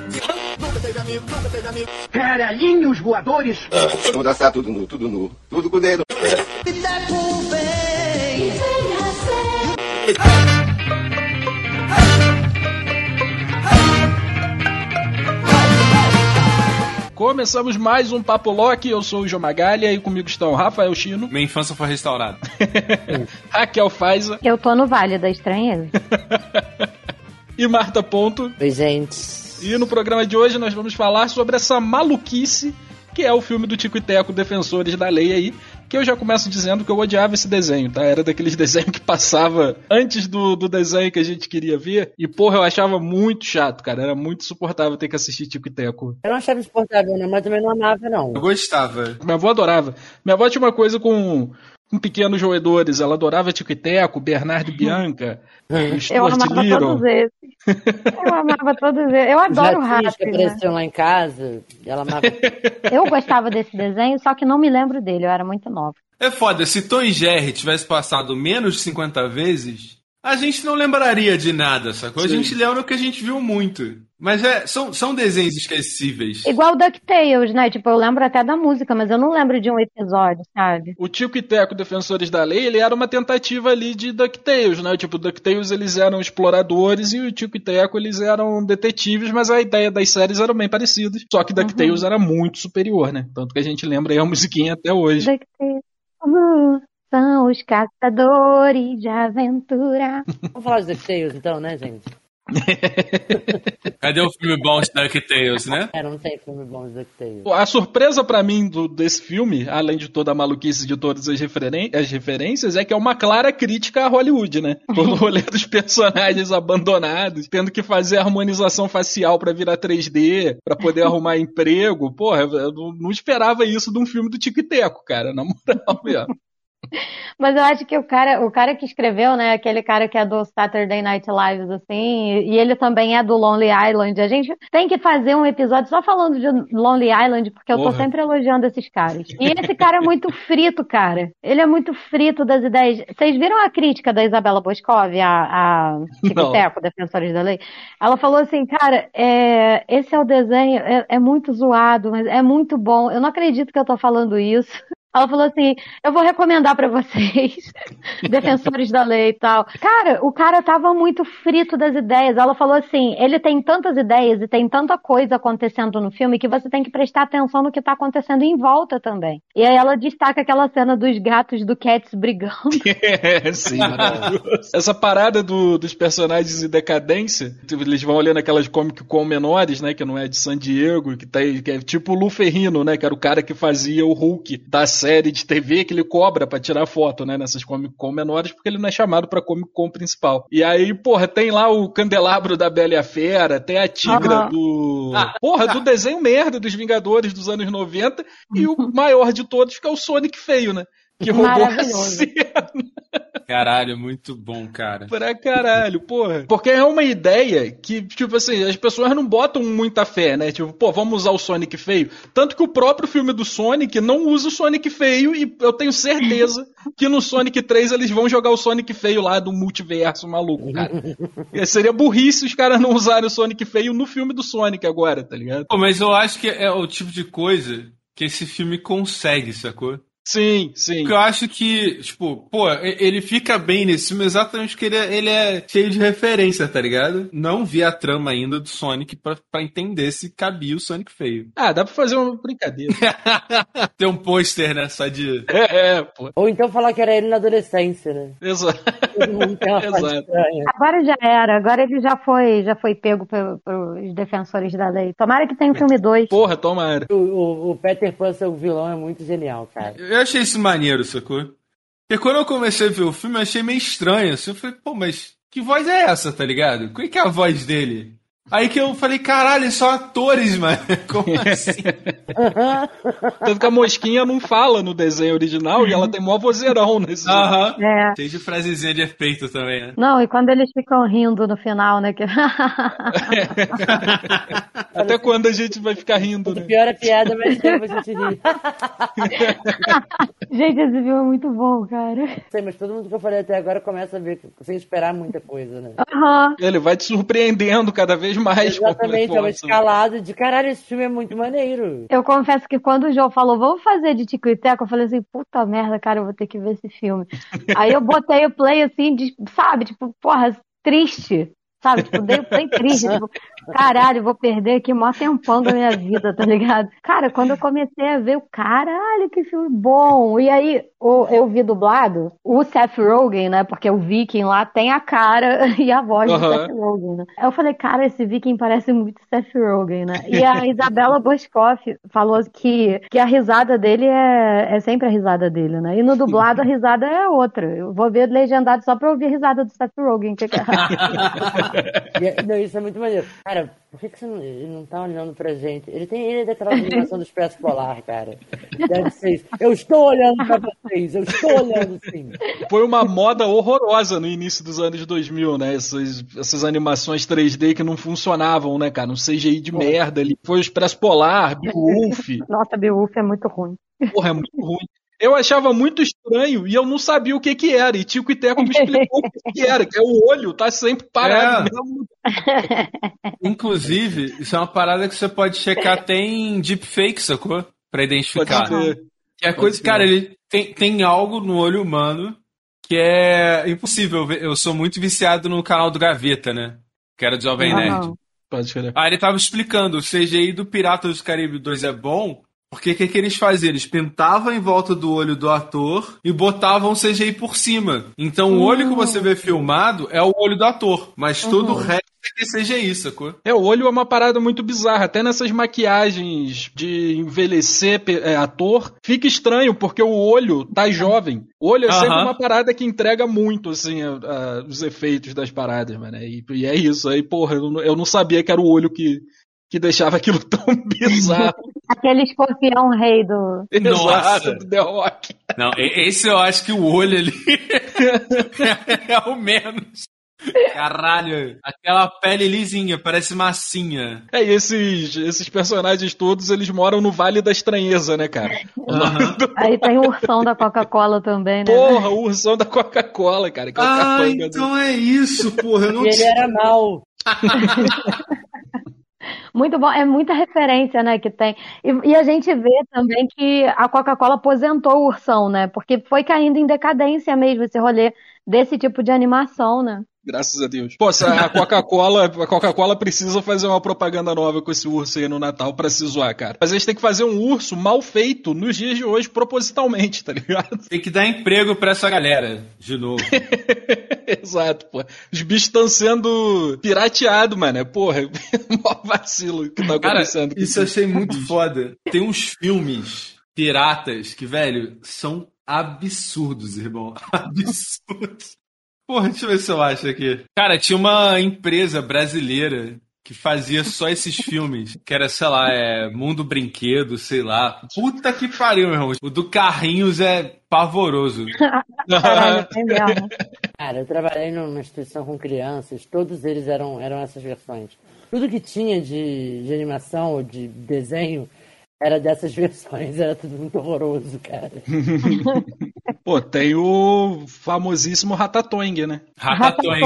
Nunca teve amigo, nunca teve amigo. Caralhinhos voadores. Vamos dançar tudo nu, tudo nu, tudo com o dedo. Começamos mais um Papo Loki, eu sou o João Magalha e comigo estão Rafael Chino, Minha infância foi restaurada. Raquel Faiza Eu tô no Vale da Estranheza. e Marta Ponto. Oi, gente. E no programa de hoje nós vamos falar sobre essa maluquice que é o filme do Tico e Teco, Defensores da Lei aí, que eu já começo dizendo que eu odiava esse desenho, tá? Era daqueles desenhos que passava antes do, do desenho que a gente queria ver, e porra, eu achava muito chato, cara, era muito insuportável ter que assistir Tico e Teco. Eu não achava insuportável, não, mas também não amava, não. Eu gostava. Minha avó adorava. Minha avó tinha uma coisa com, com pequenos roedores, ela adorava Tico e Teco, Bernardo e Bianca, Eu Stuart amava Little. todos esses. Eu amava todos eles. Eu adoro Rap, que né? apareciam lá em casa, ela amava. Eu gostava desse desenho, só que não me lembro dele, eu era muito nova. É foda, se Tom e Jerry tivesse passado menos de 50 vezes, a gente não lembraria de nada, sacou? A Sim. gente lembra o que a gente viu muito. Mas é, são, são desenhos esquecíveis. Igual o DuckTales, né? Tipo, eu lembro até da música, mas eu não lembro de um episódio, sabe? O Tico e Teco, Defensores da Lei, ele era uma tentativa ali de DuckTales, né? Tipo, o DuckTales eles eram exploradores e o Tico e Teco eles eram detetives, mas a ideia das séries eram bem parecidas. Só que DuckTales era muito superior, né? Tanto que a gente lembra aí a musiquinha até hoje. DuckTales. Uh, são os caçadores de aventura. Vamos falar de DuckTales então, né, gente? Cadê o filme bom de DuckTales, né? É, não tem filme bom de DuckTales. A surpresa pra mim do- desse filme, além de toda a maluquice de todas as, referen- as referências, é que é uma clara crítica a Hollywood, né? Todo o rolê dos personagens abandonados, tendo que fazer harmonização facial pra virar 3D, pra poder arrumar emprego. Porra, eu não- não esperava isso de um filme do Tico e Teco, cara, na moral mesmo. Mas eu acho que o cara, o cara que escreveu, né, aquele cara que é do Saturday Night Live, assim, e ele também é do Lonely Island. A gente tem que fazer um episódio só falando de Lonely Island, porque eu tô Porra. sempre elogiando esses caras. E esse cara é muito frito, cara. Ele é muito frito das ideias. Vocês viram a crítica da Isabela Boscov, a, a Tico Defensores da Lei? Ela falou assim, cara, é, esse é o desenho, é, é muito zoado, mas é muito bom. Eu não acredito que eu tô falando isso. Ela falou assim: eu vou recomendar pra vocês, defensores da lei e tal. Cara, o cara tava muito frito das ideias. Ela falou assim: ele tem tantas ideias e tem tanta coisa acontecendo no filme que você tem que prestar atenção no que tá acontecendo em volta também. E aí ela destaca aquela cena dos gatos do Cats brigando. É, sim, maravilhoso. Essa parada do- dos personagens em decadência, tipo, eles vão olhando aquelas Comic Con menores, né, que não é de San Diego, que, tá, aí- que é tipo o Lu Ferrino, né, que era o cara que fazia o Hulk da série de TV que ele cobra pra tirar foto, né, nessas Comic Con menores, porque ele não é chamado pra Comic Con principal. E aí, porra, tem lá o candelabro da Bela e a Fera, tem a tigra Aham. do... Porra, do desenho merda dos Vingadores dos anos 90 e o maior de todos que é o Sonic feio, né? Que roubou a cena. Caralho, muito bom, cara. Pra caralho, porra. Porque é uma ideia que, tipo assim, as pessoas não botam muita fé, né? Tipo, pô, vamos usar o Sonic feio. Tanto que o próprio filme do Sonic não usa o Sonic feio e eu tenho certeza que no Sonic 3 eles vão jogar o Sonic feio lá do multiverso maluco, cara. Seria burrice os caras não usarem o Sonic feio no filme do Sonic agora, tá ligado? Pô, mas eu acho que é o tipo de coisa que esse filme consegue, sacou? Sim, sim. Porque eu acho que, tipo, pô, ele fica bem nesse filme exatamente porque ele é, ele é cheio de referência, tá ligado? Não vi a trama ainda do Sonic pra, pra entender se cabia o Sonic feio. Ah, dá pra fazer uma brincadeira. Tem um pôster, né, só de... é, é, pô. Ou então falar que era ele na adolescência, né? Exato. Exato. Agora já era, agora ele já foi, já foi pego pe- pelos defensores da lei. Tomara que tenha um filme 2. Porra, tomara. O, o, o Peter Pan ser o vilão é muito genial, cara. Eu achei isso maneiro, sacou? Porque quando eu comecei a ver o filme, eu achei meio estranho. Assim, eu falei, pô, mas que voz é essa, tá ligado? Qual é que é a voz dele? Aí que eu falei, caralho, são atores, mano. Como assim? Tanto que a mosquinha não fala no desenho original e ela tem mó vozeirão nesse. Aham. É. Cheio de frasezinha de efeito também, né? Não, e quando eles ficam rindo no final, né? Que... Até quando a gente vai ficar rindo, né? Pior a piada, mas depois a gente ri. Gente, esse filme é muito bom, cara. Sei, mas todo mundo que eu falei até agora começa a ver sem esperar muita coisa, né? Aham. Ele vai te surpreendendo cada vez mais. Exatamente, é uma conforme- escalada de caralho, esse filme é muito maneiro. Eu confesso que quando o João falou, vamos fazer de Tico e Teco, eu falei assim, puta merda, cara, eu vou ter que ver esse filme. Aí eu botei o play assim, de- sabe, tipo, porra, triste. Sabe, tipo, dei o play triste, tipo, caralho, vou perder aqui o maior tempão da minha vida, tá ligado? Cara, quando eu comecei a ver, o caralho, que filme bom. E aí, o- eu vi dublado, o Seth Rogen, né, porque o Viking lá tem a cara e a voz do Aham. Seth Rogen, né? Aí eu falei, cara, esse Viking parece muito Seth Rogen, né? E a Isabela Boscoff falou que, que a risada dele é, é sempre a risada dele, né? E no dublado a risada é outra. Eu vou ver legendado só pra ouvir a risada do Seth Rogen. Que... E é- não, isso é muito maneiro. Cara, por que, que você não, ele não tá olhando pra gente? Ele tem ele é daquela animação do Expresso Polar, cara. Deve ser isso. Eu estou olhando pra vocês, eu estou olhando sim. Foi uma moda horrorosa no início dos anos 2000, né? Essas, essas animações 3D que não funcionavam, né, cara? Um CGI de merda ali. Foi o Expresso Polar, Beowulf. Nossa, Beowulf é muito ruim. Porra, é muito ruim. Eu achava muito estranho e eu não sabia o que que era. E Tico e Teco me explicou o que que era, que é o olho, tá sempre parado É. mesmo. Inclusive, isso é uma parada que você pode checar até em deepfake, sacou? Pra identificar. Que é coisa, cara, ele tem, tem algo no olho humano que é impossível. ver. Eu sou muito viciado no canal do Gaveta, né? Que era do Jovem Nerd. Aham. Pode crer. Aí ele tava explicando, o CGI do Piratas do Caribe 2 é bom, porque o que, que eles faziam? Eles pintavam em volta do olho do ator e botavam o CGI por cima. Então o olho que você vê filmado é o olho do ator, mas todo o resto é que é CGI, sacou? É, o olho é uma parada muito bizarra. Até nessas maquiagens de envelhecer é, ator, fica estranho, porque o olho tá jovem. O olho é sempre uma parada que entrega muito, assim, a- a- os efeitos das paradas, mano. E, e é isso. Aí, porra, eu, não- eu não sabia que era o olho que, que deixava aquilo tão bizarro. Aquele escorpião rei do. Nossa. Exato, do The Rock. Não, esse eu acho que o olho ali é o menos. Caralho, aquela pele lisinha, parece massinha. É, e esses, esses personagens todos, eles moram no Vale da Estranheza, né, cara? Aham. Aí tem o ursão da Coca-Cola também, né? Porra, o ursão da Coca-Cola, cara. É Ah, então é isso, porra. Eu não E ele era mal. Muito bom, é muita referência, né, que tem. E, e a gente vê também que a Coca-Cola aposentou o ursão, né? Porque foi caindo em decadência mesmo esse rolê desse tipo de animação, né? Graças a Deus. Pô, a Coca-Cola, a Coca-Cola precisa fazer uma propaganda nova com esse urso aí no Natal pra se zoar, cara. Mas eles têm que fazer um urso mal feito nos dias de hoje, propositalmente, tá ligado? Tem que dar emprego pra essa galera, de novo. Exato, pô. Os bichos estão sendo pirateados, mano. Porra, mó vacilo que tá Cara, acontecendo. com isso eu achei muito foda. Tem uns filmes piratas que, velho, são absurdos, irmão. Absurdos. Porra, deixa eu ver se eu acho aqui. Cara, tinha uma empresa brasileira que fazia só esses filmes, que era, sei lá, é Mundo Brinquedo, sei lá. Puta que pariu, meu irmão. O do Carrinhos é pavoroso. Caralho, é mesmo. Cara, eu trabalhei numa instituição com crianças, todos eles eram, eram essas versões. Tudo que tinha de, de animação ou de desenho era dessas versões, era tudo muito horroroso, cara. Pô, tem o famosíssimo Ratatouille, né? Ratatouille.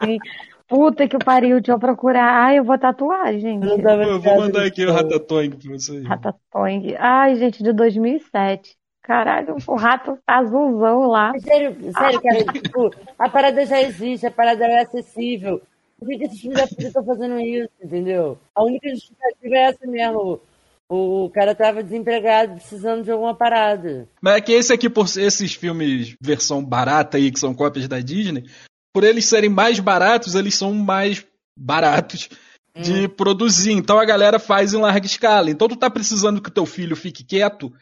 Assim. Puta que pariu, deixa eu procurar. Ai, eu vou tatuar, gente. Eu eu vou mandar aqui o. Ratatouille pra vocês. Ratatouille. Ai, gente, de 2007. Caralho, o rato tá azulzão lá. Sério, sério, cara, tipo, a parada já existe, a parada é acessível. Por que, que esses filhos da puta estão fazendo isso, entendeu? A única justificativa é essa mesmo. O, cara tava desempregado, precisando de alguma parada. Mas é que esse aqui, por esses filmes versão barata aí, que são cópias da Disney, por eles serem mais baratos, eles são mais baratos de produzir. Então a galera faz em larga escala. Então tu tá precisando que o teu filho fique quieto,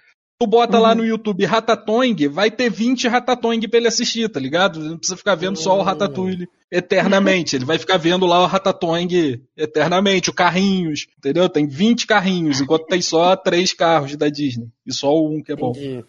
tu bota lá no YouTube Ratatouille, vai ter 20 Ratatouille pra ele assistir, tá ligado? Não precisa ficar vendo só o Ratatouille eternamente. Ele vai ficar vendo lá o Ratatouille eternamente, o Carrinhos, entendeu? Tem 20 carrinhos, enquanto tem só três carros da Disney. E só um que é bom. Entendi.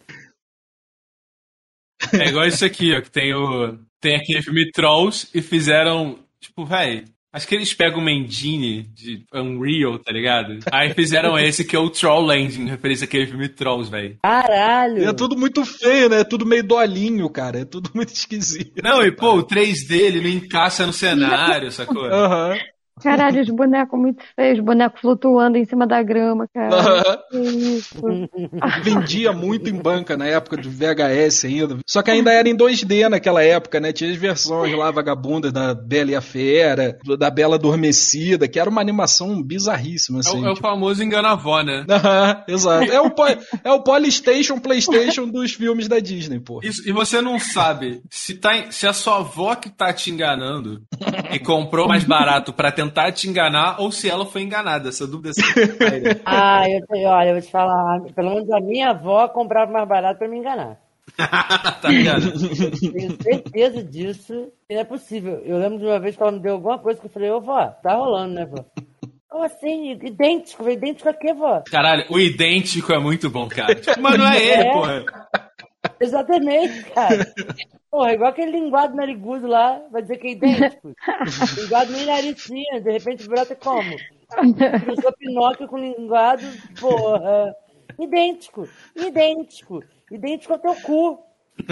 É igual isso aqui, ó, que tem o. Tem aquele filme Trolls e fizeram. Tipo, véi, Acho que eles pegam o Mendini de Unreal, tá ligado? Aí fizeram esse que é o Troll Landing, referência àquele filme Trolls, velho. Caralho! E é tudo muito feio, né? É tudo meio dolinho, cara. É tudo muito esquisito. Não, e pô, o 3D ele não encaixa no cenário, sacou? Aham. Caralho, os bonecos muito feios, bonecos flutuando em cima da grama, cara. Aham. Que isso. Vendia muito em banca na época do VHS ainda. Só que ainda era em 2D naquela época, né? Tinha as versões lá vagabundas da Bela e a Fera, da Bela Adormecida, que era uma animação bizarríssima, É assim. o, é o tipo- famoso engana-avó, né? Exato. É o, po- é o Polystation, Playstation dos filmes da Disney, pô. Isso, e você não sabe se, tá, em- se a sua avó que tá te enganando e comprou mais barato pra tentar te enganar ou se ela foi enganada. Essa dúvida é. Ah, eu te- olha, eu vou te falar, pelo menos a minha avó comprava mais barato pra me enganar. tá ligado? Tenho certeza disso. E não é possível. Eu lembro de uma vez que ela me deu alguma coisa que eu falei, ô vó, tá rolando, né, vó? Como assim? Idêntico? Idêntico a quê, vó? Caralho, o idêntico é muito bom, cara. Tipo, mas não é ele, É. porra. Exatamente, cara. Porra, igual aquele linguado narigudo lá, vai dizer que é idêntico. linguado nem narizinha, de repente brota como? Cruzou Pinóquio com linguado, porra. Idêntico, idêntico, idêntico ao teu cu.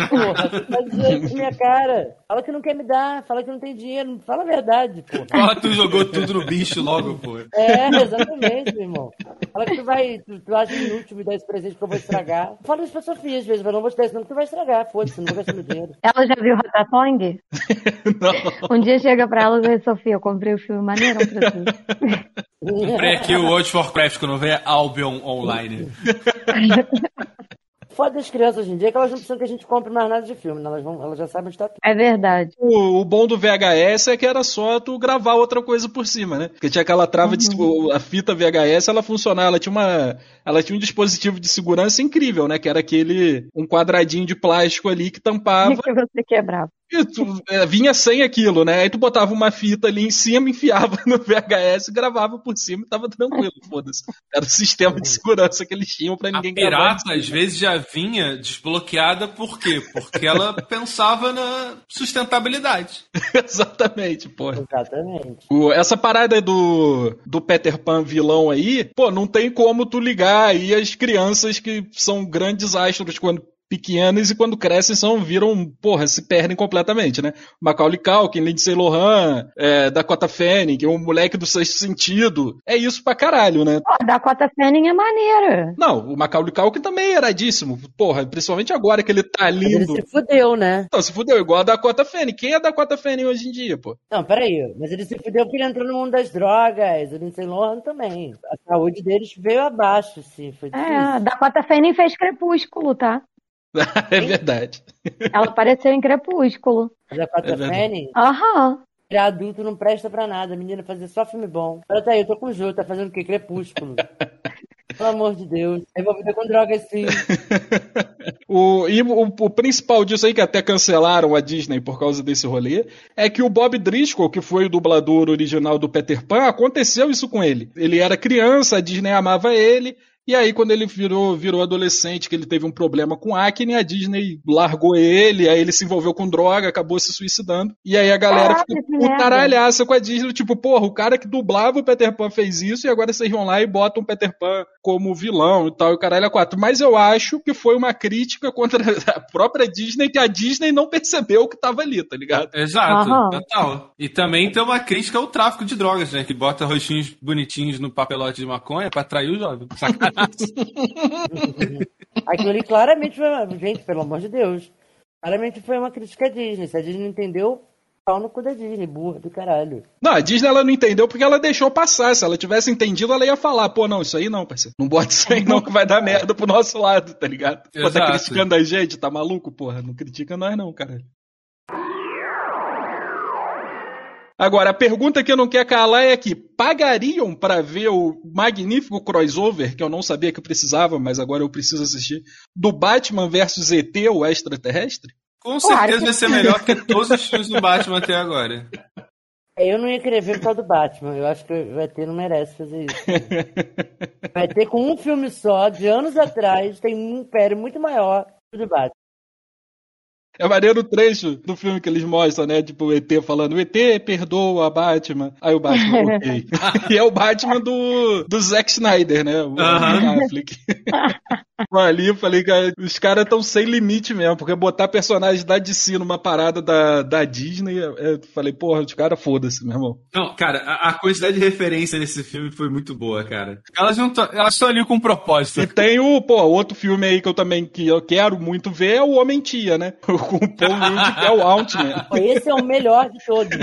Porra, você tá na minha cara. Fala que não quer me dar, fala que não tem dinheiro, fala a verdade, porra. Porra, tu jogou tudo no bicho logo, porra. É, exatamente, meu irmão. Fala que tu vai, tu, tu acha inútil me dar esse presente que eu vou estragar. Fala isso pra Sofia às vezes, mas não vou te dar isso não, que tu vai estragar, foda-se, não vou gastar meu dinheiro. Ela já viu Ratatouille? Não. Um dia chega pra ela e diz, Sofia, eu comprei o filme maneirão pra tu. Comprei aqui o World of Warcraft quando vê Albion Online. Foda das crianças hoje em dia é que elas não precisam que a gente compre mais nada de filme, né? elas, vão, elas já sabem onde tá tudo. É verdade. O, o bom do VHS é que era só tu gravar outra coisa por cima, né? Porque tinha aquela trava de segu- a fita VHS, ela funcionava, ela tinha uma ela tinha um dispositivo de segurança incrível, né? Que era aquele um quadradinho de plástico ali que tampava que você quebrava. e tu, é, vinha sem aquilo, né? Aí tu botava uma fita ali em cima, enfiava no VHS, gravava por cima e tava tranquilo, foda-se. Era o sistema de segurança que eles tinham pra A ninguém gravar. pirata às vezes já vinha desbloqueada, por quê? Porque ela pensava na sustentabilidade. Exatamente, porra. Exatamente. O- essa parada do, do Peter Pan vilão aí, pô, não tem como tu ligar aí as crianças que são grandes astros quando pequenas e quando crescem são, viram, porra, se perdem completamente, né? Macaulay Culkin, Lindsay Lohan, é, Dakota Fanning, o moleque do sexto sentido. É isso pra caralho, né? Pô, a Dakota Fanning é maneira. Não, o Macaulay Culkin também é iradíssimo. Porra, principalmente agora que ele tá Mas ele lindo. se fudeu, né? Não, se fudeu, igual a Dakota Fanning. Quem é a Dakota Fanning hoje em dia, pô? Não, peraí, mas ele se fudeu porque ele entrou no mundo das drogas, o Lindsay Lohan também. A saúde deles veio abaixo, sim, foi É, a difícil. Dakota Fanning fez Crepúsculo, tá? é verdade. Ela apareceu em Crepúsculo. Mas a Cota É. Fanning, Aham. virar adulto não presta pra nada, menina fazer só filme bom. Olha tá aí, eu tô com o Jô, tá fazendo o quê? Crepúsculo. Pelo amor de Deus. Envolvida com drogas, sim. O, e o, o principal disso aí, que até cancelaram a Disney por causa desse rolê, é que o Bob Driscoll, que foi o dublador original do Peter Pan, aconteceu isso com ele. Ele era criança, a Disney amava ele, e aí quando ele virou, virou adolescente, que ele teve um problema com acne, a Disney largou ele, aí ele se envolveu com droga, acabou se suicidando, e aí a galera Caralho, ficou putaralhaça com a Disney, tipo, porra, o cara que dublava o Peter Pan fez isso, e agora vocês vão lá e botam o Peter Pan como vilão e tal, e o caralho é quatro. Mas eu acho que foi uma crítica contra a própria Disney, que a Disney não percebeu que tava ali, tá ligado? Exato, Aham. total. E também tem uma crítica ao tráfico de drogas, né? Que bota rostinhos bonitinhos no papelote de maconha pra atrair o jovem. Sacanagem. Aquilo ali claramente foi uma... Gente, pelo amor de Deus. Claramente foi uma crítica à Disney. Se a Disney não entendeu, pau no cu da Disney, burra do caralho. Não, a Disney ela não entendeu porque ela deixou passar. Se ela tivesse entendido, ela ia falar, pô, não, isso aí não, parceiro. Não bota isso aí não, que vai dar merda pro nosso lado, tá ligado? Pô, tá criticando a gente, tá maluco, porra? Não critica nós não, caralho. Agora, a pergunta que eu não quero calar é aqui: pagariam pra ver o magnífico crossover, que eu não sabia que eu precisava, mas agora eu preciso assistir, do Batman vs ET, o extraterrestre? Com Claro certeza que vai ser melhor que todos os filmes do Batman até agora. É, Eu não ia querer ver por causa do Batman. Eu acho que o ET não merece fazer isso. Vai ter com um filme só, de anos atrás, tem um império muito maior que o do Batman. É maneiro o trecho do filme que eles mostram, né? Tipo, o ET falando, o ET perdoa a Batman. Aí o Batman, ok. e é o Batman do, do Zack Snyder, né? O Aham. Affleck. Mas ali eu falei, cara, os caras estão sem limite mesmo, porque botar personagens da DC numa parada da, da Disney, eu falei, porra, os caras foda-se, meu irmão. Não, cara, a, a quantidade de referência nesse filme foi muito boa, cara. Elas não elas estão ali com um propósito. E tem o, pô, outro filme aí que eu também que eu quero muito ver é o Homem-Tia, né? Com o Paul Rudd, que é o Ant-Man. Esse é o melhor de todos.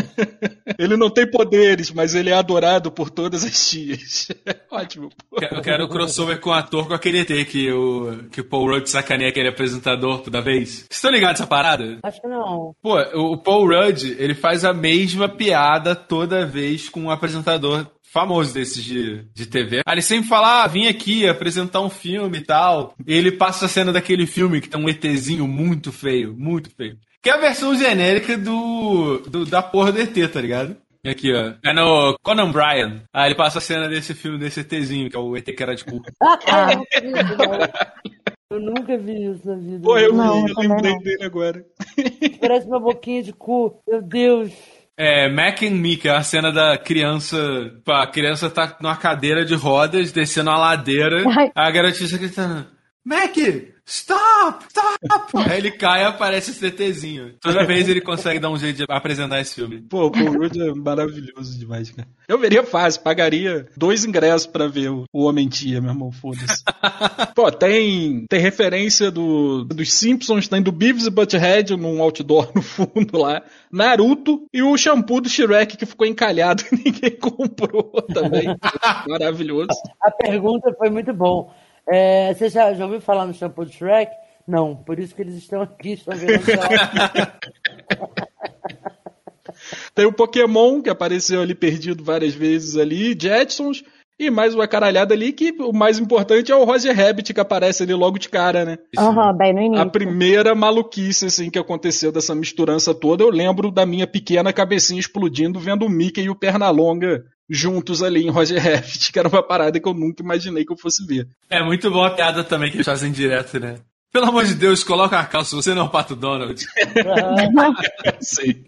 Ele não tem poderes, mas ele é adorado por todas as tias. Ótimo. pô. Eu quero o crossover com o ator com aquele ET que o, que o Paul Rudd sacaneia aquele apresentador toda vez. Vocês estão ligados nessa parada? Acho que não. Pô, o o Paul Rudd, ele faz a mesma piada toda vez com um apresentador famoso desses de, de TV. Aí ele sempre fala, ah, vim aqui apresentar um filme e tal. E ele passa a cena daquele filme que tem um ETzinho muito feio, muito feio. Que é a versão genérica do, do- da porra do ET, tá ligado? E Aqui, ó. É no Conan Bryan. Aí ele passa a cena desse filme, desse ETzinho, que é o ET que era de cu. Ah, eu nunca vi isso, não. Eu nunca vi isso na vida. Pô, eu, Não, eu eu lembrei não. dele agora. Parece uma boquinha de cu. Meu Deus. É, Mac and Me, que é a cena da criança. A criança tá numa cadeira de rodas, descendo a ladeira. Ai. A garotinha tá gritando: Mac, stop, stop! Aí ele cai e aparece esse TTzinho. Toda vez ele consegue dar um jeito de apresentar esse filme. Pô, o Paul Rudd é maravilhoso demais, cara. Eu veria fácil, pagaria dois ingressos pra ver o, o Homem-Tia, meu irmão, foda-se. Pô, tem, tem referência do, dos Simpsons, tem do Beavis e Butthead num outdoor no fundo lá, Naruto e o shampoo do Shrek que ficou encalhado e ninguém comprou também. Maravilhoso. A pergunta foi muito bom. É, você já, já ouviu falar no shampoo do Shrek? Não, por isso que eles estão aqui, estão vendo. Tem o Pokémon, que apareceu ali perdido várias vezes ali, Jetsons, e mais uma caralhada ali, que o mais importante é o Roger Rabbit, que aparece ali logo de cara, né? Aham, bem no A início. primeira maluquice, assim, que aconteceu dessa misturança toda, eu lembro da minha pequena cabecinha explodindo vendo o Mickey e o Pernalonga juntos ali em Roger Rabbit, que era uma parada que eu nunca imaginei que eu fosse ver. É muito boa a piada também que eles fazem direto, né? Pelo amor de Deus, coloca a calça, você não é o Pato Donald.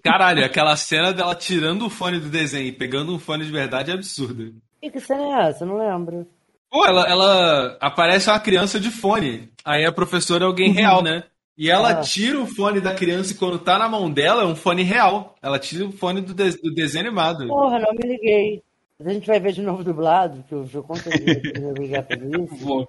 Caralho, aquela cena dela tirando o fone do desenho e pegando um fone de verdade é absurda. Que, que cena é essa? Eu não lembro. Pô, ela, ela aparece uma criança de fone. Aí a professora é alguém real, né? E ela Ah. tira o fone da criança e quando tá na mão dela é um fone real. Ela tira o fone do, de- do desenho animado. Porra, não me liguei. A gente vai ver de novo dublado, que eu, eu com certeza que eu vou isso.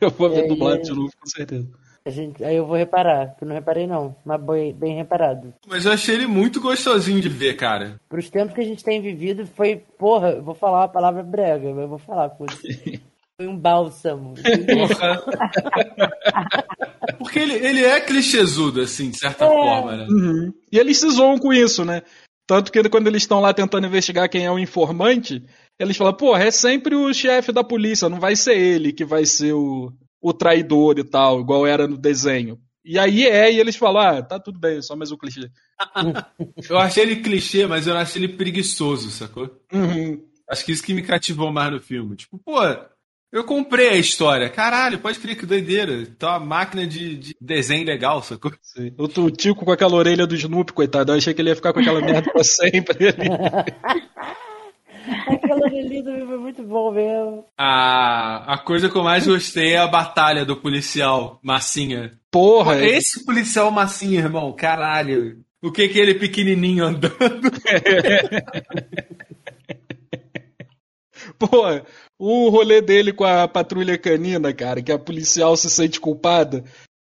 Eu vou ver É, dublado é. de novo, com certeza. A gente, aí eu vou reparar, que eu não reparei não, mas bem, bem reparado. Mas eu achei ele muito gostosinho de ver, cara. Para os tempos que a gente tem vivido, foi, porra, eu vou falar uma palavra brega, mas eu vou falar, foda-se. Foi um bálsamo. Porra. Porque ele, ele é clichêsudo, assim, de certa forma, né? Uhum. E eles se zoam com isso, né? Tanto que quando eles estão lá tentando investigar quem é o informante, eles falam, porra, é sempre o chefe da polícia, não vai ser ele que vai ser o, o traidor e tal, igual era no desenho. E aí é, e eles falam, ah, tá tudo bem, só mais um clichê. Eu achei ele clichê, mas eu achei ele preguiçoso, sacou? Uhum. Acho que isso que me cativou mais no filme. Tipo, pô, eu comprei a história. Caralho, pode crer que doideira. Tá uma máquina de, de desenho legal, sacou? Sim. O Tico com aquela orelha do Snoopy, coitado, eu achei que ele ia ficar com aquela merda pra sempre ali. Aquela também foi muito bom mesmo. A, a coisa que eu mais gostei é a batalha do policial Massinha. Pô, Porra, esse policial Massinha, irmão, caralho. O que que ele pequenininho andando? Pô, o rolê dele com a patrulha canina, cara, que a policial se sente culpada.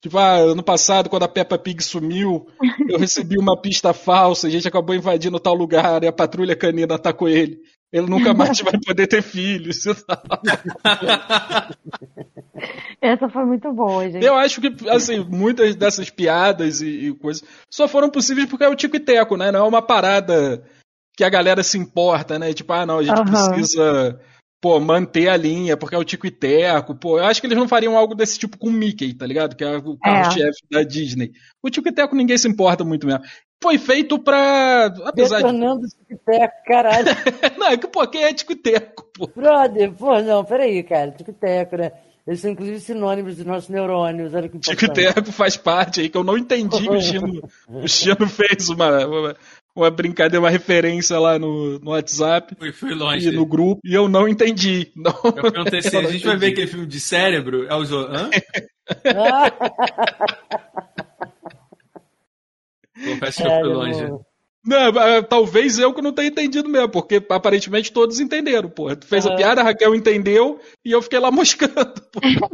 Tipo, ah, ano passado, quando a Peppa Pig sumiu, eu recebi uma pista falsa, a gente acabou invadindo tal lugar e a patrulha canina atacou ele. Ele nunca mais vai poder ter filhos e tal. Essa foi muito boa, gente. Eu acho que, assim, muitas dessas piadas e, e coisas só foram possíveis porque é o Tico e Teco, né? Não é uma parada que a galera se importa, né? Tipo, ah, não, a gente Aham. precisa, pô, manter a linha porque é o Tico e Teco. Pô, eu acho que eles não fariam algo desse tipo com o Mickey, tá ligado? Que é o carro-chefe da Disney. O Tico e Teco ninguém se importa muito mesmo. Foi feito pra. Apesar de. Detonando o tic-tac, caralho. não, é que, pô, quem é Tico e Teco, pô? Brother, pô, não, peraí, cara, tic-tac, né? Eles são inclusive sinônimos dos nossos neurônios. Olha que Tico e. Teco faz parte aí, que eu não entendi que o Chino, o Chino fez uma, uma, uma brincadeira, uma referência lá no, no WhatsApp Foi, foi longe. e no grupo, e eu não entendi. Não, Eu perguntei assim, eu a gente vai ver aquele filme de cérebro? É o Zo... Hã? Confesso que eu fui Sério, longe. amor. Não, ah, talvez eu que não tenha entendido mesmo, porque aparentemente todos entenderam, porra. Tu fez a Aham. piada, a Raquel entendeu, e eu fiquei lá moscando. porra.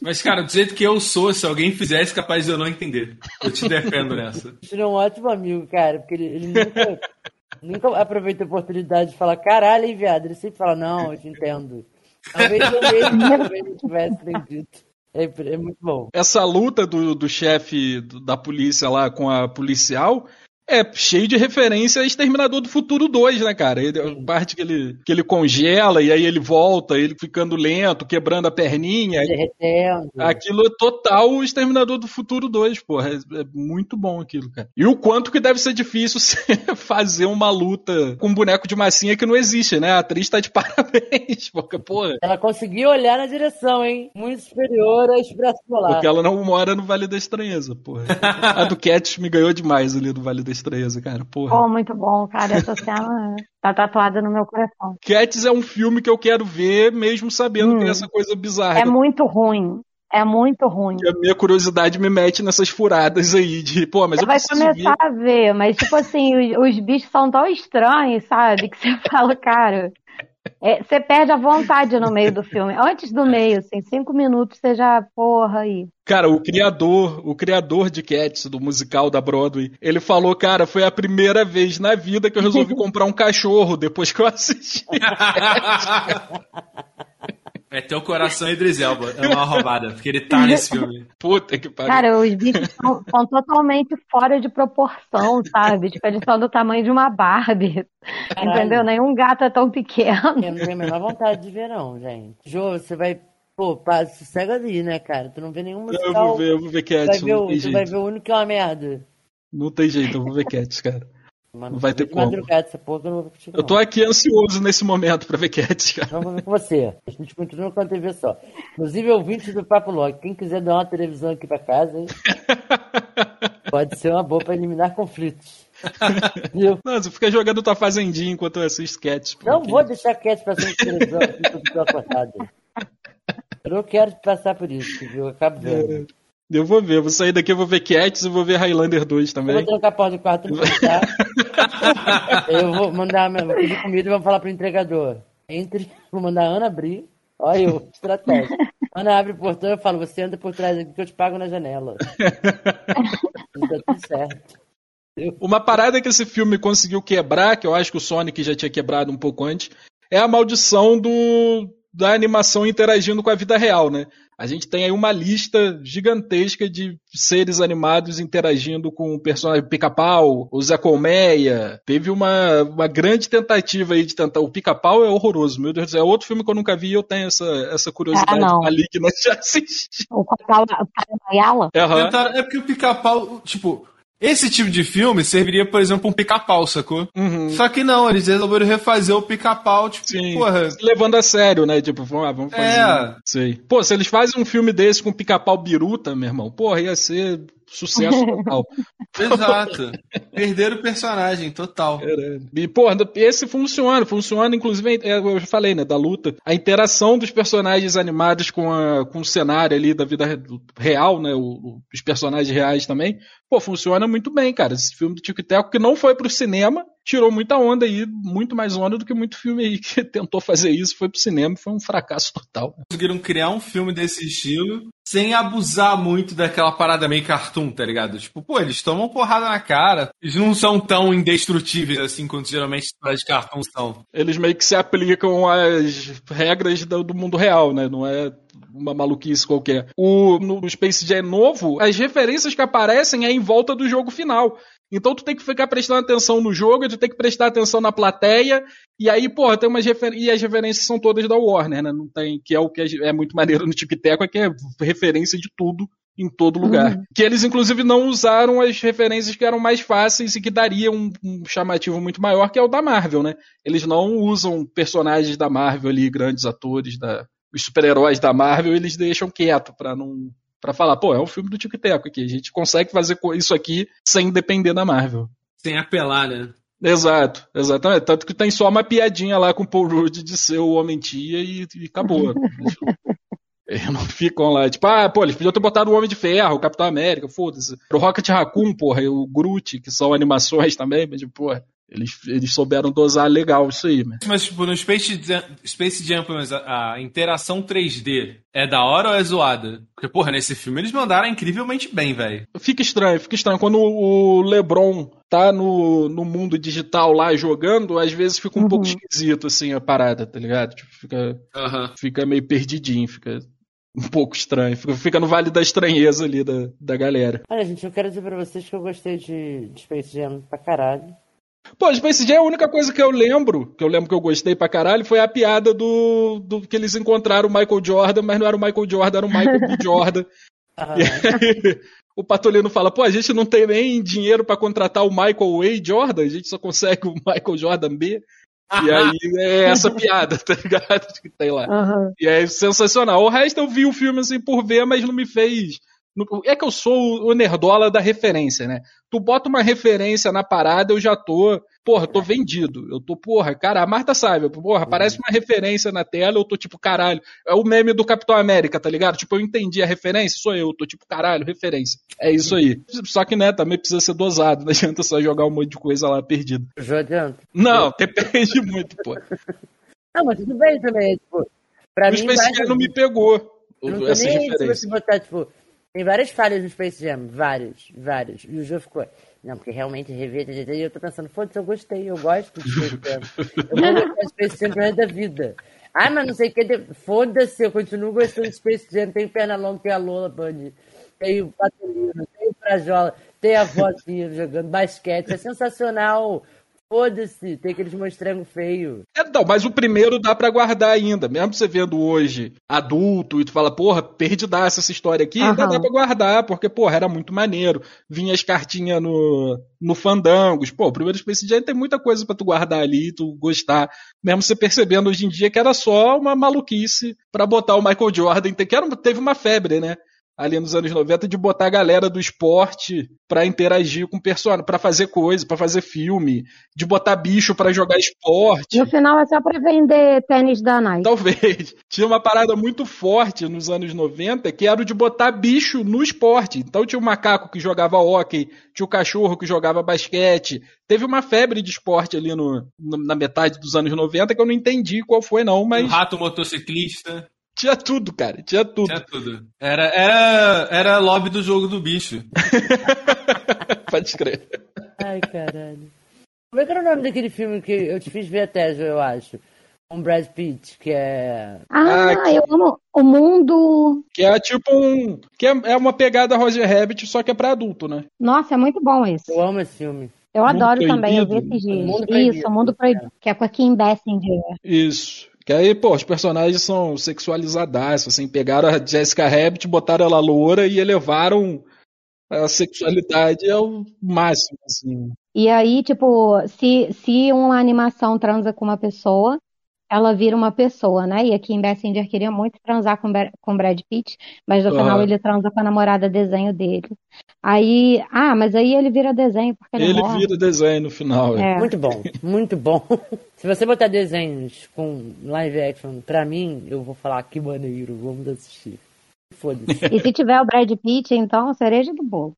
Mas, cara, do jeito que eu sou, se alguém fizesse, capaz de eu não entender. Eu te defendo nessa. Chino é um ótimo amigo, cara, porque ele, ele nunca, nunca aproveita a oportunidade de falar, caralho, hein, viado? Ele sempre fala, não, eu te entendo. Talvez eu mesmo talvez não tivesse entendido. É, é muito bom. Essa luta do, do chefe da polícia lá com a policial é cheio de referência a Exterminador do Futuro 2, né, cara? Ele, a parte que ele, que ele congela e aí ele volta, ele ficando lento, quebrando a perninha. Derretendo. Aquilo é total o Exterminador do Futuro 2, porra. É, é muito bom aquilo, cara. E o quanto que deve ser difícil você fazer uma luta com um boneco de massinha que não existe, né? A atriz tá de parabéns, porque, porra. Ela conseguiu olhar na direção, hein? Muito superior à expressão lá. Porque ela não mora no Vale da Estranheza, porra. A do Cats me ganhou demais ali no Vale da Estranheza, cara, porra. Pô, muito bom, cara. Essa cena tá tatuada no meu coração. Cats é um filme que eu quero ver, mesmo sabendo Hum. que é essa coisa bizarra. É muito ruim. É muito ruim. Que a minha curiosidade me mete nessas furadas aí de, pô, mas Você eu vai começar ver. a ver, mas tipo assim, os, os bichos são tão estranhos, sabe? Que você fala, cara. É, você perde a vontade no meio do filme. Antes do meio, assim, cinco minutos você já, porra, aí. Cara, o criador, o criador de Cats, do musical da Broadway, ele falou, cara, foi a primeira vez na vida que eu resolvi comprar um cachorro depois que eu assisti. É teu coração Idris Elba. É uma roubada, porque ele tá nesse filme. Puta que pariu. Cara, os bichos são, totalmente fora de proporção, sabe? Tipo, eles são do tamanho de uma Barbie. Caralho. Entendeu? Nenhum gato é tão pequeno. Eu não tenho a menor vontade de ver, não, gente. Jô, você vai. Pô, pá, sossega ali, né, cara? Tu não vê nenhum eu musical. vou ver, eu vou ver Tu vai Cats, ver, o, tu vai ver o único que é uma merda. Não tem jeito, eu vou ver Cats, cara. Mano, vai ter como. porra eu não vou contigo, Eu tô aqui ansioso nesse momento pra ver Cats, cara. Não vou ver com você. A gente continua com a TV só. Inclusive, ouvintes do Papo Log, quem quiser dar uma televisão aqui pra casa, hein? pode ser uma boa pra eliminar conflitos. Viu? Não, você fica jogando tua fazendinha enquanto eu assisto Cats. Não que- vou deixar cima de televisão aqui tô acordado. Eu não quero passar por isso, viu? Eu acabo vendo. Eu vou ver, eu vou sair daqui, eu vou ver Cats e vou ver Highlander 2 Eu também. vou trancar a porta do quarto pra fechar. Eu vou mandar, vou pedir comida e vou falar pro entregador. Entre, vou mandar a Ana abrir. Olha eu, estratégia. Ana abre o portão e eu falo, você anda por trás aqui que eu te pago na janela. Isso tá tudo certo. Uma parada que esse filme conseguiu quebrar, que eu acho que o Sonic já tinha quebrado um pouco antes, é a maldição do, da animação interagindo com a vida real, né? A gente tem aí uma lista gigantesca de seres animados interagindo com o personagem Pica-Pau, o Zé Colmeia. Teve uma, uma grande tentativa aí de tentar. O Pica-Pau é horroroso, meu Deus do céu. É outro filme que eu nunca vi e eu tenho essa, essa curiosidade Ah, não. maligna de assistir. O Cacau Ayala. Aham. Tentaram- É porque o pica-pau, tipo, esse tipo de filme serviria, por exemplo, um pica-pau, sacou? Uhum. Só que não, eles resolveram refazer o pica-pau, tipo, Sim. porra. Levando a sério, né? Tipo, vamos, ah, vamos fazer. É. Sei. Pô, se eles fazem um filme desse com pica-pau biruta, meu irmão, porra, ia ser sucesso total. Exato. Perderam o personagem, total. E, porra, esse funciona, funciona, inclusive, é, eu já falei, né, da luta. A interação dos personagens animados com, a, com o cenário ali da vida re- real, né, o- os personagens reais também, pô, funciona muito bem, cara. Esse filme do Tico Teco, que não foi pro cinema, tirou muita onda aí, muito mais onda do que muito filme aí que tentou fazer isso, foi pro cinema, foi um fracasso total. Conseguiram criar um filme desse estilo sem abusar muito daquela parada meio cartoon, tá ligado? Tipo, pô, eles tomam porrada na cara. Eles não são tão indestrutíveis assim quanto geralmente histórias de cartoon são. Eles meio que se aplicam às regras do, do mundo real, né? Não é uma maluquice qualquer. O, no Space Jam novo, as referências que aparecem é em volta do jogo final. Então tu tem que ficar prestando atenção no jogo, tu tem que prestar atenção na plateia, e aí, porra, tem umas refer... e as referências são todas da Warner, né? Não tem, que é o que é muito maneiro no Tic Teco, é que é referência de tudo em todo lugar. Que eles, inclusive, não usaram as referências que eram mais fáceis e que dariam um, um chamativo muito maior, que é o da Marvel, né? Eles não usam personagens da Marvel ali, grandes atores da, os super-heróis da Marvel, eles deixam quieto pra não. Pra falar, pô, é um filme do Tico e Teco aqui. A gente consegue fazer isso aqui sem depender da Marvel. Sem apelar, né? Exato, exatamente. Tanto que tem só uma piadinha lá com o Paul Rudd de ser o Homem-Tia e, e acabou. Eles não- Eles não ficam lá, tipo, ah, pô, eles podiam ter botado o Homem de Ferro, o Capitão América, foda-se. O Rocket Raccoon, porra, e o Groot, que são animações também, mas, tipo, porra, eles, eles souberam dosar legal isso aí, mas. Mas, tipo, no Space Jam, Space Jam a, a interação 3D é da hora ou é zoada? Porque, porra, nesse filme eles mandaram incrivelmente bem, velho. Fica estranho, fica estranho. Quando o LeBron tá no, no mundo digital lá jogando, às vezes fica um Uhum. pouco esquisito, assim, a parada, tá ligado? Tipo, fica, Aham. fica meio perdidinho, fica um pouco estranho. Fica, fica no vale da estranheza ali da, da galera. Olha, gente, eu quero dizer pra vocês que eu gostei de, de Space Jam pra caralho. Pô, Space Jam, a única coisa que eu lembro, que eu lembro que eu gostei pra caralho, foi a piada do, do que eles encontraram o Michael Jordan, mas não era o Michael Jordan, era o Michael B. Jordan. Ah, E aí, o Patolino fala, pô, a gente não tem nem dinheiro pra contratar o Michael A. Jordan, a gente só consegue o Michael Jordan B. E aí é essa piada, tá ligado? Que tem lá. Aham. E é sensacional. O resto eu vi o filme assim por ver, mas não me fez. É que eu sou o nerdola da referência, né? Tu bota uma referência na parada, eu já tô. Porra, tô vendido. Eu tô, porra, cara, a Marta sabe. Porra, aparece uma referência na tela, eu tô tipo, caralho. É o meme do Capitão América, tá ligado? Tipo, eu entendi a referência, sou eu. Tô tipo, caralho, referência. É isso aí. Só que, né, também precisa ser dosado. Não adianta só jogar um monte de coisa lá perdido. Jô, adianta. Não, depende muito, pô. Não, mas tudo bem também, tipo, pra O mim... Space Jam não me pegou. Eu não tô Essa nem aí se referência. você botar, tipo, tem várias falhas no Space Jam, várias, várias. E o jogo ficou, não, porque realmente tê, e eu tô pensando, foda-se, eu gostei, eu gosto do Space Jam. Eu vou gostar Space Jam pro da vida. Ah, mas não sei o que, foda-se, eu continuo gostando do Space Jam, tem perna longa, tem a Lola Bunny, tem o Patolino, tem o Frajola, tem a vozinha jogando basquete, é sensacional. Foda-se, tem aqueles monstrangos feios. É, não, mas o primeiro dá pra guardar ainda. Mesmo você vendo hoje adulto e tu fala, porra, perdidaça essa história aqui, ainda Aham. dá pra guardar, porque, porra, era muito maneiro. Vinha as cartinhas no, no Fandangos. Pô, o primeiro Space Jam tem muita coisa pra tu guardar ali, tu gostar. Mesmo você percebendo hoje em dia que era só uma maluquice pra botar o Michael Jordan. Que era, teve uma febre, né? Ali nos anos 90, de botar a galera do esporte pra interagir com personagem, pra fazer coisa, pra fazer filme, de botar bicho pra jogar esporte. No final é só pra vender tênis da Nike. Talvez. Tinha uma parada muito forte nos anos 90 que era o de botar bicho no esporte. Então tinha o macaco que jogava hóquei, tinha o cachorro que jogava basquete. Teve uma febre de esporte ali no, no- na metade dos anos 90 que eu não entendi qual foi, não, Um mas rato motociclista, tinha tudo, cara. Tinha tudo. tinha tudo. Era, era, era lobby do jogo do bicho. Pode crer. Ai, caralho. Como é que era o nome daquele filme que eu te fiz ver até, eu acho? Com Brad Pitt, que é. Ah, Ah, que- eu amo o mundo. Que é tipo um. Que é, é uma pegada Roger Rabbit, só que é pra adulto, né? Nossa, é muito bom esse. Eu amo esse filme. Eu Mundo adoro também, eu vi Proibido. esses dias. Mundo Proibido. Isso, o Mundo Proibido, que é com a Kim Basinger. Isso. Que aí, pô, os personagens são sexualizadaços, assim, pegaram a Jessica Rabbit, botaram ela loura e elevaram a sexualidade ao máximo, assim. E aí, tipo, se, se uma animação transa com uma pessoa, ela vira uma pessoa, né? E a Kim Basinger queria muito transar com, com Brad Pitt, mas no Ah. final ele transa com a namorada desenho dele. Aí, ah, mas aí ele vira desenho porque ele, Ele morre. vira desenho no final. é. É. Muito bom, muito bom. Se você botar desenhos com live action, pra mim, eu vou falar que maneiro, vamos assistir. Foda-se, E se tiver o Brad Pitt, então, cereja do bolo.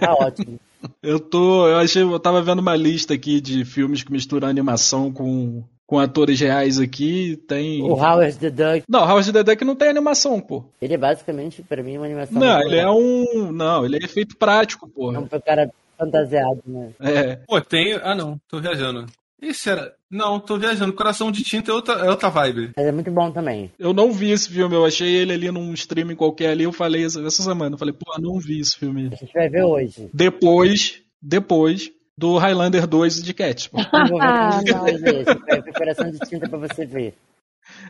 tá ótimo. Eu tô. Eu achei. Eu tava vendo uma lista aqui de filmes que misturam animação com, com atores reais aqui. Tem. O Howard the Duck, Não, House the Duck não tem animação, pô. ele é basicamente, pra mim, uma animação. Não, ele é boa. um. Não, ele é efeito prático, É porra. um cara fantasiado, né? É. Pô, tem. Ah, não, tô viajando. Isso era. Não, tô viajando. Coração de Tinta é outra, é outra vibe. Mas é muito bom também. Eu não vi esse filme, eu achei ele ali num streaming qualquer ali, eu falei essa, essa semana, eu falei, pô, não vi esse filme. A gente vai ver hoje. Depois, depois do Highlander 2 de ver Ah, não. coração de tinta pra você ver.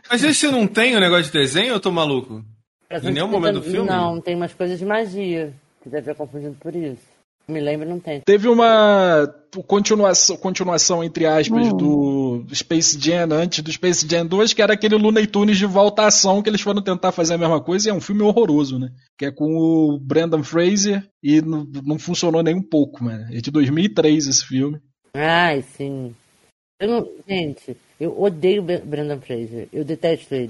Mas esse não tem o negócio de desenho, eu tô maluco? Em nenhum momento do filme? Não, tem umas coisas de magia. Você deve estar confundindo por isso. Me lembro, não tem. Teve uma continuação, continuação entre aspas, Hum. do Space Jam antes do Space Jam 2, que era aquele Looney Tunes de volta à ação, que eles foram tentar fazer a mesma coisa, e é um filme horroroso, né? Que é com o Brendan Fraser, e não, não funcionou nem um pouco, mano. É de 2003 esse filme. Ai, sim. Eu não, gente, eu odeio Brendan Fraser. Eu detesto ele.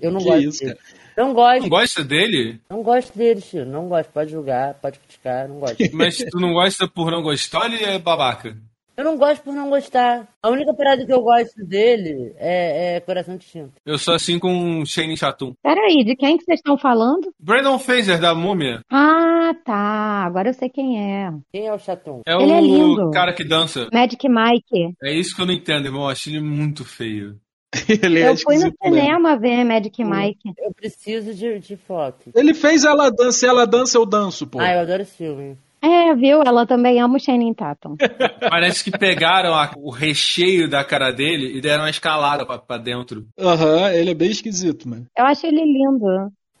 Eu não Que gosto isso, dele. Não gosto. Não gosta dele? Não gosto dele, tio. Não gosto. Pode julgar, pode criticar. Não gosto. Mas tu não gosta por não gostar ou ele é babaca? Eu não gosto por não gostar. A única parada que eu gosto dele é, é Coração de Tinta. Eu sou assim com Shane Chatum. Peraí, de quem que vocês estão falando? Brandon Fraser, da Múmia, Ah, tá. Agora eu sei quem é. Quem é o chatum? é Ele o é lindo. cara que dança. Magic Mike. É isso que eu não entendo, irmão. Eu acho ele muito feio. Ele é eu fui no né? cinema ver Magic Mike. Eu preciso de, de foto. Ele fez Ela Dança, se ela dança, eu danço, pô. Ah, eu adoro esse filme. É, viu? Ela também ama o Channing Tatum. Parece que pegaram a- o recheio da cara dele e deram uma escalada pra, pra dentro. Aham, ele é bem esquisito, mano. Eu acho ele lindo.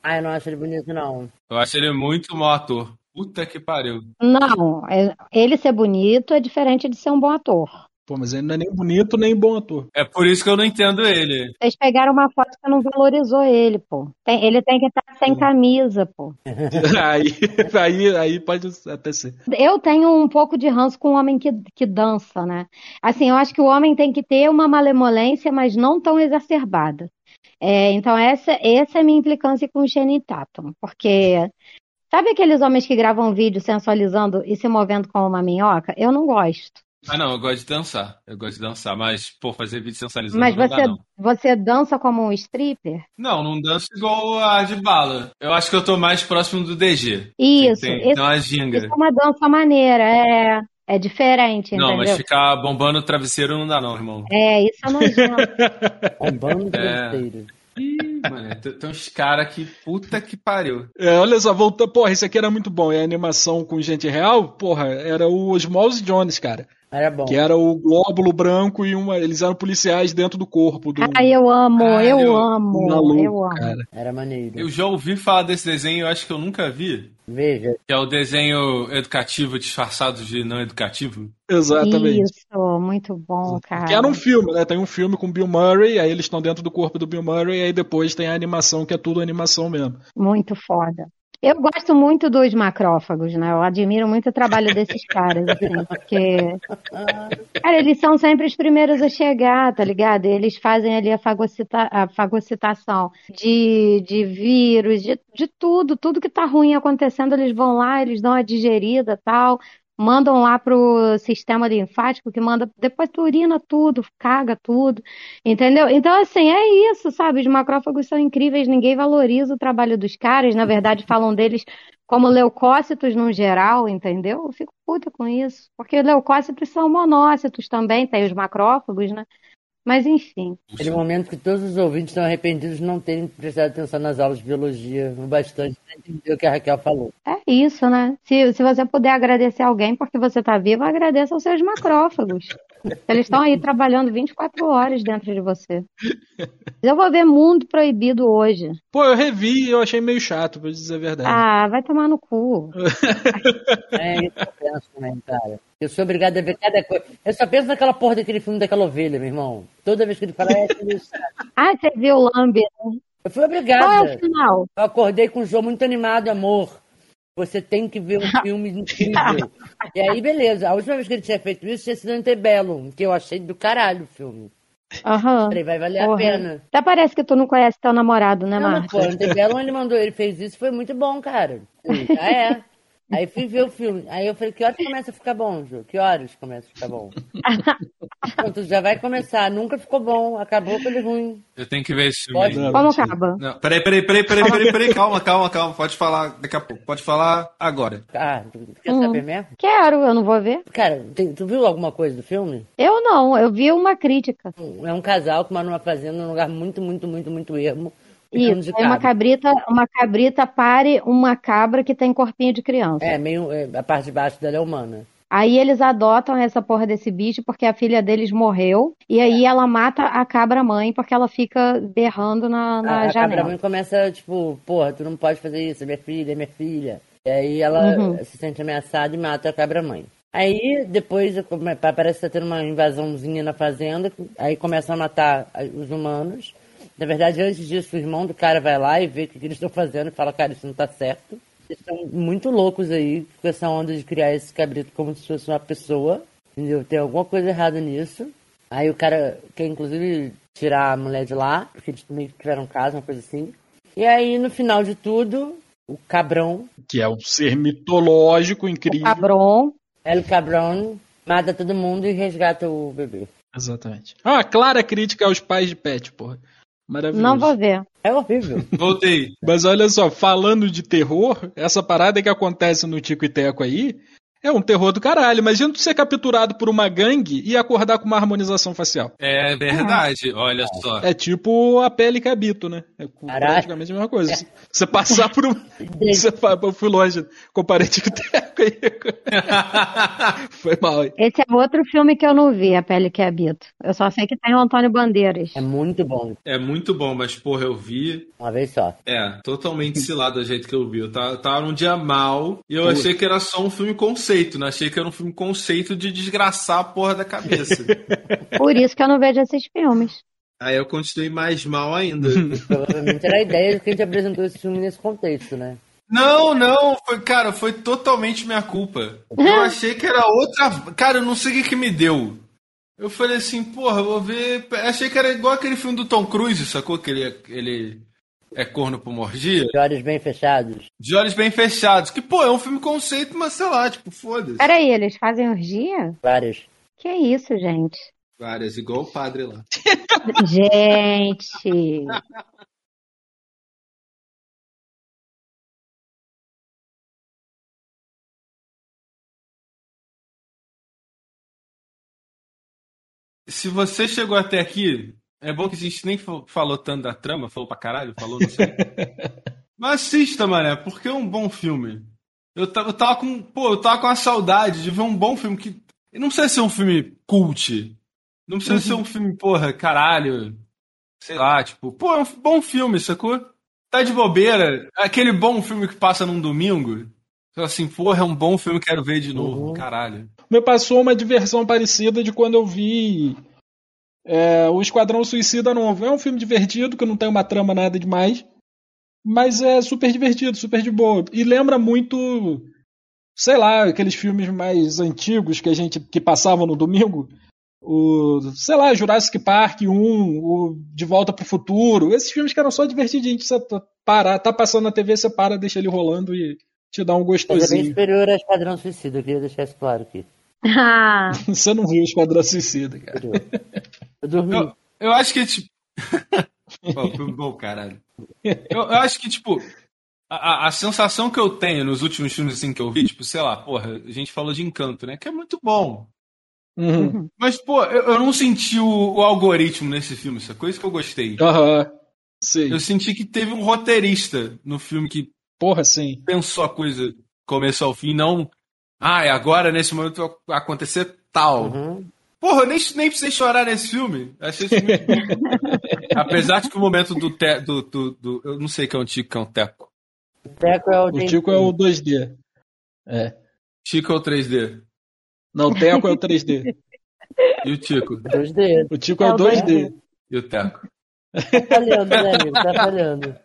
Ah, eu não acho ele bonito, não. Eu acho ele muito mau ator. Puta que pariu. Não, é- ele ser bonito é diferente de ser um bom ator. Pô, mas ele não é nem bonito nem bom ator. É por isso que eu não entendo ele. Vocês pegaram uma foto que não valorizou ele, pô. Tem- ele tem que estar sem camisa, pô. aí, aí, aí pode até ser. Eu tenho um pouco de ranço com o homem que, que dança, né? Assim, eu acho que o homem tem que ter uma malemolência, mas não tão exacerbada. É, então, essa, essa é a minha implicância com o Channing Tatum. Porque, sabe aqueles homens que gravam vídeo sensualizando e se movendo como uma minhoca? Eu não gosto. Ah, não, eu gosto de dançar. Eu gosto de dançar, mas, pô, fazer vídeo sensualizando Mas não você, dá, não. você dança como um stripper? Não, não danço igual a de bala. Eu acho que eu tô mais próximo do DG. Isso, Tem, tem uma ginga. Isso é uma dança maneira, é, é diferente, Não, entendeu? mas ficar bombando o travesseiro não dá, não, irmão. É, isso é nojento. Um bando de É. besteira. Ih, mano, tem, uns caras que puta que pariu. É, olha só, voltou. Porra, isso aqui era muito bom. É a animação com gente real, porra, era o Osmouse Jones, cara. Era bom. Que era o glóbulo branco e uma. Eles eram policiais dentro do corpo do. Ai, eu amo, Caralho, eu amo, maluco, eu amo. cara. Era maneiro. Eu já ouvi falar desse desenho, eu acho que eu nunca vi. Veja. Que é o desenho educativo disfarçado de não educativo. Exatamente. Isso, muito bom, cara. Que era um filme, né? Tem um filme com Bill Murray, aí eles estão dentro do corpo do Bill Murray, e aí depois tem a animação, que é tudo animação mesmo. Muito foda. Eu gosto muito dos macrófagos, né? Eu admiro muito o trabalho desses caras, assim, porque. Cara, eles são sempre os primeiros a chegar, tá ligado? Eles fazem ali a, fagocita... a fagocitação de, de vírus, de, de tudo, tudo que tá ruim acontecendo, eles vão lá, eles dão a digerida tal. Mandam lá pro sistema linfático que manda, depois tu urina tudo, caga tudo, entendeu? Então, assim, é isso, sabe? Os macrófagos são incríveis, ninguém valoriza o trabalho dos caras, na verdade, falam deles como leucócitos no geral, entendeu? Eu fico puta com isso, porque leucócitos são monócitos também, tem os macrófagos, né? Mas enfim, Aquele momento que todos os ouvintes estão arrependidos de não terem prestado atenção nas aulas de biologia o bastante para entender o que a Raquel falou. é isso, né? Se, se você puder agradecer alguém porque você tá vivo, agradeça aos seus macrófagos. Eles estão aí trabalhando 24 horas dentro de você. Eu vou ver Mundo Proibido hoje. Pô, eu revi e eu achei meio chato, pra dizer a verdade. Ah, vai tomar no cu. É isso que eu penso também, cara. Eu sou obrigado a ver cada coisa. Eu só penso naquela porra daquele filme daquela ovelha, meu irmão. Toda vez que ele fala, é isso. Ah, você viu o Lambe? né? Eu fui Qual é obrigada. o final? Eu acordei com um jogo muito animado, amor. Você tem que ver um filme incrível. E aí, beleza. A última vez que ele tinha feito isso tinha sido Antebellum, que eu achei do caralho o filme. Aham. Falei, vai valer a Porra. pena. Até parece que tu não conhece teu namorado, né, Não, mas, pô? Antebellum ele mandou, ele fez isso, foi muito bom, cara. Ah, é? Aí fui ver o filme. Aí eu falei, que horas começa a ficar bom, Ju? Que horas começa a ficar bom? Pronto, já vai começar. Nunca ficou bom. Acabou com ele ruim. Eu tenho que ver esse filme. Pode. aí. Como acaba? Não, peraí, peraí, peraí, peraí, peraí, peraí, calma, calma, calma. Pode falar daqui a pouco. Pode falar agora. Ah, tu quer Hum. saber mesmo? Quero, eu não vou ver. Cara, tu viu alguma coisa do filme? Eu não, eu vi uma crítica. É um casal que mora numa fazenda num lugar muito, muito, muito, muito ermo. Isso, é uma cabra. cabrita, uma cabrita pare uma cabra que tem corpinho de criança. É, meio. é, a parte de baixo dela é humana. Aí eles adotam essa porra desse bicho porque a filha deles morreu. E aí ela mata a cabra mãe porque ela fica berrando na, na a, a cabra janela. mãe começa, tipo, porra, tu não pode fazer isso, é minha filha, é minha filha. E aí ela Uhum. se sente ameaçada e mata a cabra-mãe. Aí depois parece que tá tendo uma invasãozinha na fazenda, aí começam a matar os humanos. Na verdade, antes disso, o irmão do cara vai lá e vê o que, eles estão fazendo e fala, cara, isso não tá certo. Eles estão muito loucos aí com essa onda de criar esse cabrito como se fosse uma pessoa. Entendeu? Tem alguma coisa errada nisso. Aí o cara quer, inclusive, tirar a mulher de lá, porque eles meio que tiveram um caso, uma coisa assim. E aí, no final de tudo, o cabrão, Que é um ser mitológico incrível. Cabron. El Cabrão, mata todo mundo e resgata o bebê. Exatamente. Ah, uma clara crítica aos pais de pet, porra. Maravilhoso. Não vou ver. É horrível. Voltei. Mas olha só, falando de terror, essa parada que acontece no Tico e Teco aí é um terror do caralho. Imagina tu ser capturado por uma gangue e acordar com uma harmonização facial. É verdade, olha só. É tipo a pele que habito, né? É Caralho. praticamente a mesma coisa. Você passar por um. Você eu fui longe, comparei e Teco aí. Foi mal aí. Esse é outro filme que eu não vi, A Pele que Habito. Eu só sei que tem o Antônio Bandeiras. É muito bom. É muito bom, mas porra, eu vi. Uma vez só. É, totalmente cilado do jeito que eu vi. Eu tava, tava num dia mal e eu Putz. achei que era só um filme conceito, né? Achei que era um filme conceito de desgraçar a porra da cabeça. Por isso que eu não vejo esses filmes. Aí eu continuei mais mal ainda. Provavelmente era a ideia de que a gente apresentou esse filme nesse contexto, né? Não, não, foi, cara, foi totalmente minha culpa. Eu achei que era outra. Cara, eu não sei o que, que me deu. Eu falei assim, porra, eu vou ver. Achei que era igual aquele filme do Tom Cruise, sacou? Que ele, ele é corno por morgia. De olhos bem fechados. De olhos bem fechados. Que, pô, é um filme conceito, mas sei lá, tipo, foda-se. Peraí, eles fazem orgia? Vários. Que isso, gente? Várias, igual o padre lá. Gente. Se você chegou até aqui, é bom que a gente nem fa- falou tanto da trama, falou pra caralho, falou, não sei. Mas assista, mané, porque é um bom filme. Eu tava, eu tava com. Pô, eu tava com a saudade de ver um bom filme que. Não precisa ser um filme cult. Não precisa ser um filme, porra, caralho. Sei lá, tipo, pô, é um bom filme, sacou? Tá de bobeira. Aquele bom filme que passa num domingo. Assim, porra, é um bom filme, quero ver de novo. Caralho. Me passou uma diversão parecida de quando eu vi é, o Esquadrão Suicida Novo. É um filme divertido, que não tem uma trama nada demais, mas é super divertido, super de boa. E lembra muito, sei lá, aqueles filmes mais antigos que a gente que passavam no domingo. O, sei lá, Jurassic Park 1, o De Volta pro Futuro. Esses filmes que eram só divertidinhos. Você parar, tá passando na TV, você para, deixa ele rolando e te dá um Mas é bem gostosinho. superior a Esquadrão Suicida, eu queria deixar isso claro aqui. Ah, Você não viu o Esquadrão Suicida, cara. Eu dormi. Eu, eu acho que, tipo. Pô, filme bom, caralho. Eu, eu acho que, tipo, a, a- sensação que eu tenho nos últimos filmes assim que eu vi, tipo, sei lá, porra, a gente falou de encanto, né? Que é muito bom. Uhum. Mas, pô, eu, eu não senti o, o algoritmo nesse filme, essa coisa que eu gostei. Aham. Sim. Eu senti que teve um roteirista no filme que Porra, sim. pensou a coisa começo ao fim, não. Ah, e agora nesse momento vai acontecer tal. Uhum. Porra, eu nem, nem precisei chorar nesse filme. Achei esse filme muito. Apesar de que o momento do, te, do, do, do- Eu não sei que é um Tico, que é um Teco. O Teco é o, O Tico é o 2D. É. Tico é o 3D. Não, o Teco é o 3D. E o Tico? 2D. O Tico é É o o 2D. E o Teco? Tá falhando, né, amigo? Tá falhando.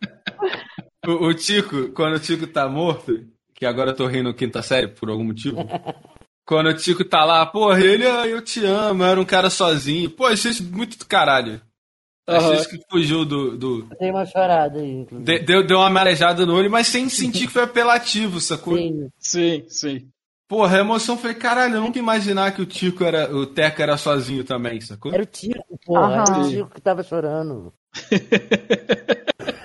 O, o Tico, quando o Tico tá morto, que agora eu tô rindo quinta série por algum motivo. Quando o Tico tá lá, porra, ele, ah, eu te amo, eu era um cara sozinho. Pô, achei isso muito do caralho. Achei isso que fugiu do. do- Tem uma chorada aí, inclusive. de- deu, deu uma marejada no olho, mas sem sentir que foi apelativo, sacou? Sim. Sim, sim. Porra, a emoção foi, caralho, eu nunca imaginar que o Tico era. O Teco era sozinho também, sacou? Era o Tico, porra. Era o Tico que tava chorando.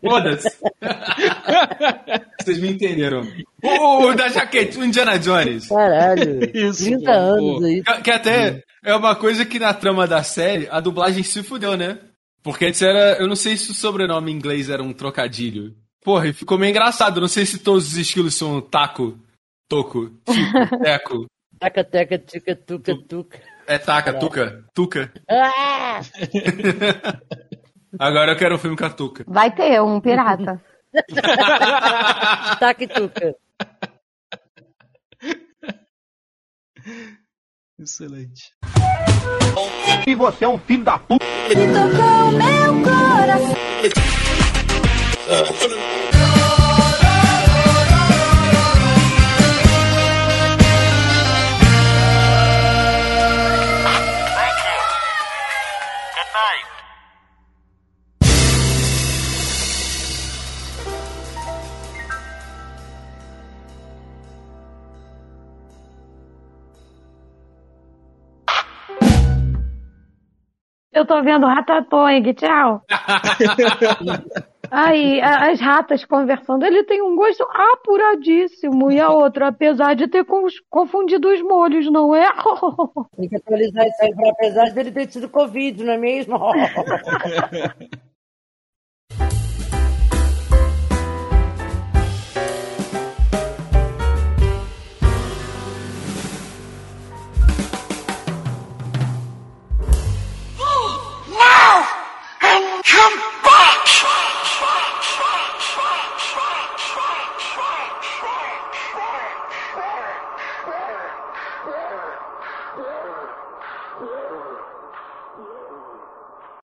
Foda-se. Vocês me entenderam. O, o da jaqueta, o Indiana Jones. Caralho. Isso, 30 pô, anos aí. Que, que até é uma coisa que na trama da série, a dublagem se fudeu, né? Porque antes era. Eu não sei se o sobrenome em inglês era um trocadilho. Porra, e ficou meio engraçado. Eu não sei se todos os estilos são taco, toco, tico, teco. Taca, teca, tica, tuca, tuca. É taca, tuca, tuca. Ah! Agora eu quero um filme com a tuca. vai ter um pirata. Taquituca. Excelente. E você é um filho da puta. Eu tô vendo Ratatouille, tchau. Aí, as ratas conversando. Ele tem um gosto apuradíssimo. E a outra, apesar de ter confundido os molhos, não é? Tem que atualizar isso aí, apesar dele ter tido Covid, não é mesmo?